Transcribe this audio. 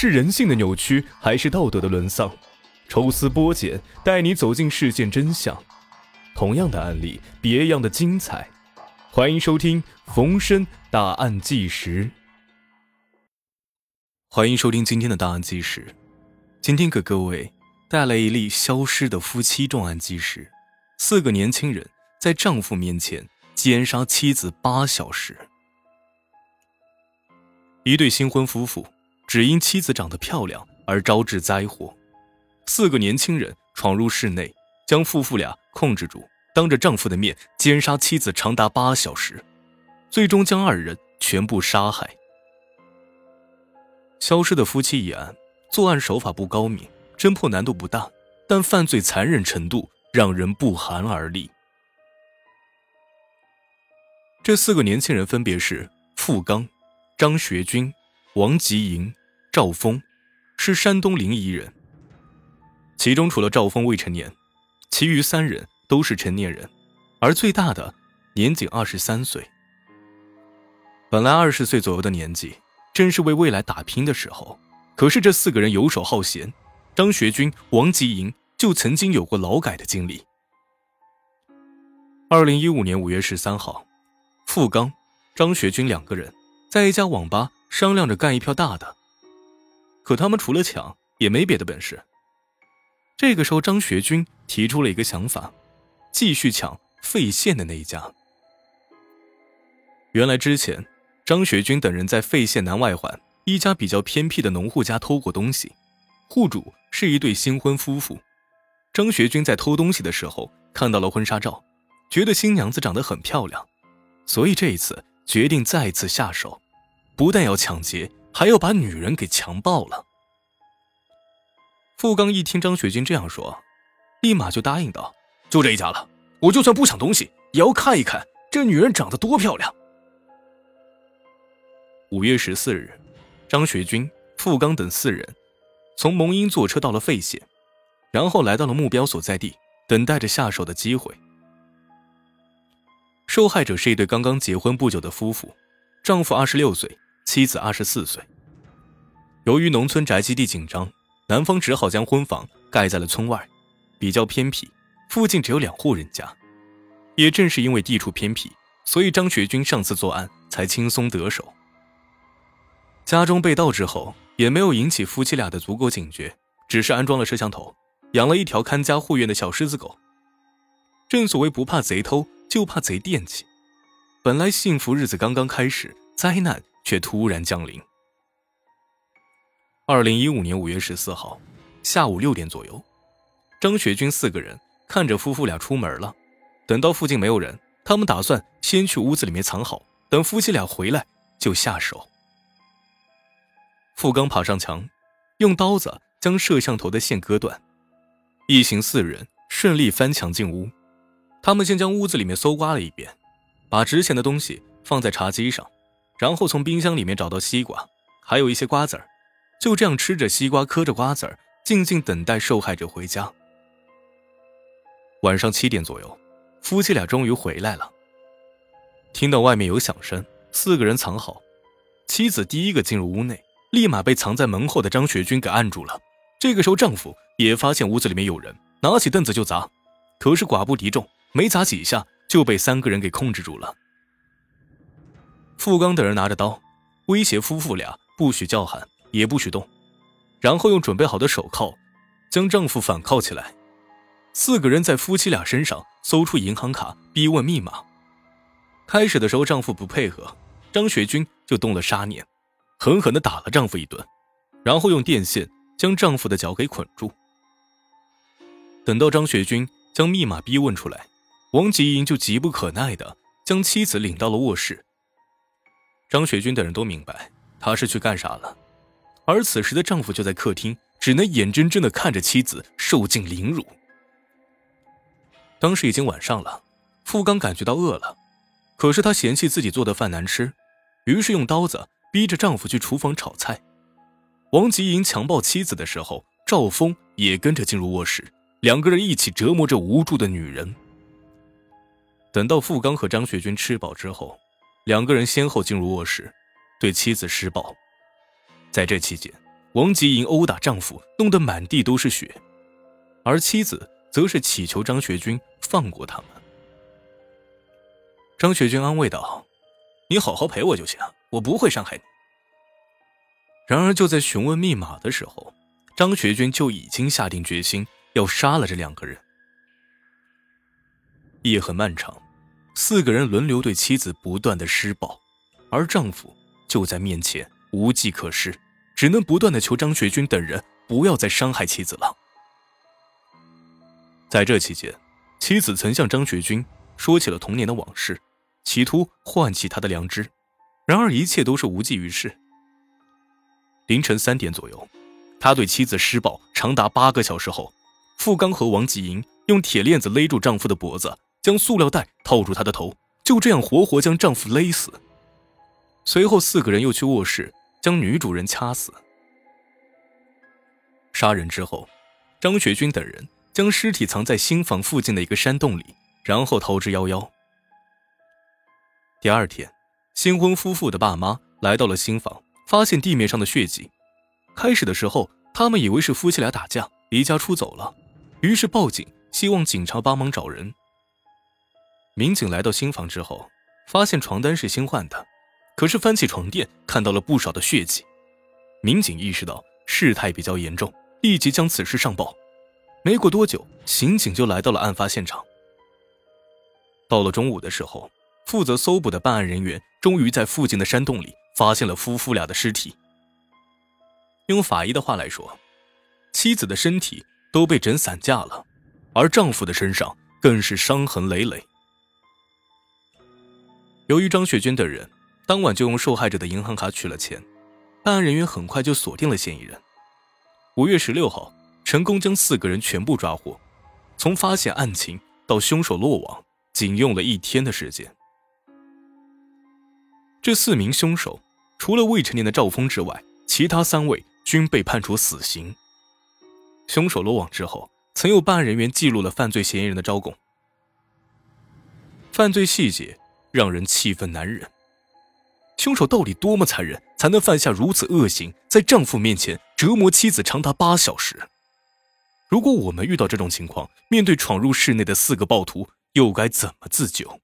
是人性的扭曲，还是道德的沦丧？抽丝剥茧，带你走进事件真相。同样的案例，别样的精彩。欢迎收听《逢申大案纪实》。欢迎收听今天的大案纪实。今天给各位带来一例消失的夫妻重案纪实：四个年轻人在丈夫面前奸杀妻子八小时。一对新婚夫妇只因妻子长得漂亮而招致灾祸。四个年轻人闯入室内，将夫妇俩控制住，当着丈夫的面奸杀妻子长达八小时，最终将二人全部杀害。消失的夫妻一案，作案手法不高明，侦破难度不大，但犯罪残忍程度让人不寒而栗。这四个年轻人分别是付刚。张学军、王吉营、赵峰是山东临沂人。其中除了赵峰未成年，其余三人都是成年人，而最大的年仅二十三岁。本来二十岁左右的年纪，正是为未来打拼的时候。可是这四个人游手好闲，张学军、王吉营就曾经有过劳改的经历。二零一五年五月十三号，付刚、张学军两个人。在一家网吧商量着干一票大的，可他们除了抢也没别的本事。这个时候，张学军提出了一个想法，继续抢费县的那一家。原来之前，张学军等人在费县南外环一家比较偏僻的农户家偷过东西，户主是一对新婚夫妇。张学军在偷东西的时候看到了婚纱照，觉得新娘子长得很漂亮，所以这一次。决定再次下手，不但要抢劫，还要把女人给强暴了。付刚一听张雪军这样说，立马就答应道：“就这一家了，我就算不抢东西，也要看一看这女人长得多漂亮。”五月十四日，张雪军、付刚等四人从蒙阴坐车到了费县，然后来到了目标所在地，等待着下手的机会。受害者是一对刚刚结婚不久的夫妇，丈夫二十六岁，妻子二十四岁。由于农村宅基地紧张，男方只好将婚房盖在了村外，比较偏僻，附近只有两户人家。也正是因为地处偏僻，所以张学军上次作案才轻松得手。家中被盗之后，也没有引起夫妻俩的足够警觉，只是安装了摄像头，养了一条看家护院的小狮子狗。正所谓不怕贼偷。就怕贼惦记。本来幸福日子刚刚开始，灾难却突然降临。二零一五年五月十四号下午六点左右，张学军四个人看着夫妇俩出门了。等到附近没有人，他们打算先去屋子里面藏好，等夫妻俩回来就下手。付刚爬上墙，用刀子将摄像头的线割断，一行四人顺利翻墙进屋。他们先将屋子里面搜刮了一遍，把值钱的东西放在茶几上，然后从冰箱里面找到西瓜，还有一些瓜子儿，就这样吃着西瓜，嗑着瓜子儿，静静等待受害者回家。晚上七点左右，夫妻俩终于回来了。听到外面有响声，四个人藏好，妻子第一个进入屋内，立马被藏在门后的张学军给按住了。这个时候，丈夫也发现屋子里面有人，拿起凳子就砸，可是寡不敌众。没砸几下就被三个人给控制住了。付刚等人拿着刀，威胁夫妇俩不许叫喊，也不许动，然后用准备好的手铐将丈夫反铐起来。四个人在夫妻俩身上搜出银行卡，逼问密码。开始的时候丈夫不配合，张学军就动了杀念，狠狠地打了丈夫一顿，然后用电线将丈夫的脚给捆住。等到张学军将密码逼问出来。王吉英就急不可耐的将妻子领到了卧室。张雪军等人都明白他是去干啥了，而此时的丈夫就在客厅，只能眼睁睁的看着妻子受尽凌辱。当时已经晚上了，付刚感觉到饿了，可是他嫌弃自己做的饭难吃，于是用刀子逼着丈夫去厨房炒菜。王吉银强暴妻子的时候，赵峰也跟着进入卧室，两个人一起折磨着无助的女人。等到付刚和张学军吃饱之后，两个人先后进入卧室，对妻子施暴。在这期间，王吉莹殴打丈夫，弄得满地都是血，而妻子则是祈求张学军放过他们。张学军安慰道：“你好好陪我就行，我不会伤害你。”然而就在询问密码的时候，张学军就已经下定决心要杀了这两个人。夜很漫长，四个人轮流对妻子不断的施暴，而丈夫就在面前无计可施。只能不断的求张学军等人不要再伤害妻子了。在这期间，妻子曾向张学军说起了童年的往事，企图唤起他的良知，然而一切都是无济于事。凌晨三点左右，他对妻子施暴长达八个小时后，付刚和王吉莹用铁链子勒住丈夫的脖子，将塑料袋套住他的头，就这样活活将丈夫勒死。随后，四个人又去卧室。将女主人掐死。杀人之后，张学军等人将尸体藏在新房附近的一个山洞里，然后逃之夭夭。第二天，新婚夫妇的爸妈来到了新房，发现地面上的血迹。开始的时候，他们以为是夫妻俩打架，离家出走了，于是报警，希望警察帮忙找人。民警来到新房之后，发现床单是新换的。可是翻起床垫，看到了不少的血迹，民警意识到事态比较严重，立即将此事上报。没过多久，刑警就来到了案发现场。到了中午的时候，负责搜捕的办案人员终于在附近的山洞里发现了夫妇俩的尸体。用法医的话来说，妻子的身体都被整散架了，而丈夫的身上更是伤痕累累。由于张雪娟等人。当晚就用受害者的银行卡取了钱，办案人员很快就锁定了嫌疑人。五月十六号，成功将四个人全部抓获。从发现案情到凶手落网，仅用了一天的时间。这四名凶手除了未成年的赵峰之外，其他三位均被判处死刑。凶手落网之后，曾有办案人员记录了犯罪嫌疑人的招供。犯罪细节让人气愤难忍。凶手到底多么残忍，才能犯下如此恶行，在丈夫面前折磨妻子长达八小时？如果我们遇到这种情况，面对闯入室内的四个暴徒，又该怎么自救？